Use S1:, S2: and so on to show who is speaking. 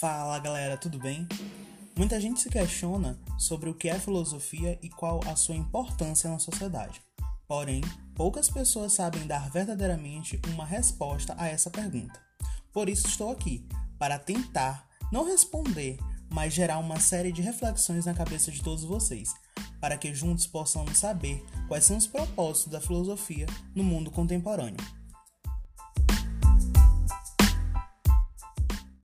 S1: Fala galera, tudo bem? Muita gente se questiona sobre o que é filosofia e qual a sua importância na sociedade. Porém, poucas pessoas sabem dar verdadeiramente uma resposta a essa pergunta. Por isso estou aqui, para tentar não responder, mas gerar uma série de reflexões na cabeça de todos vocês, para que juntos possamos saber quais são os propósitos da filosofia no mundo contemporâneo.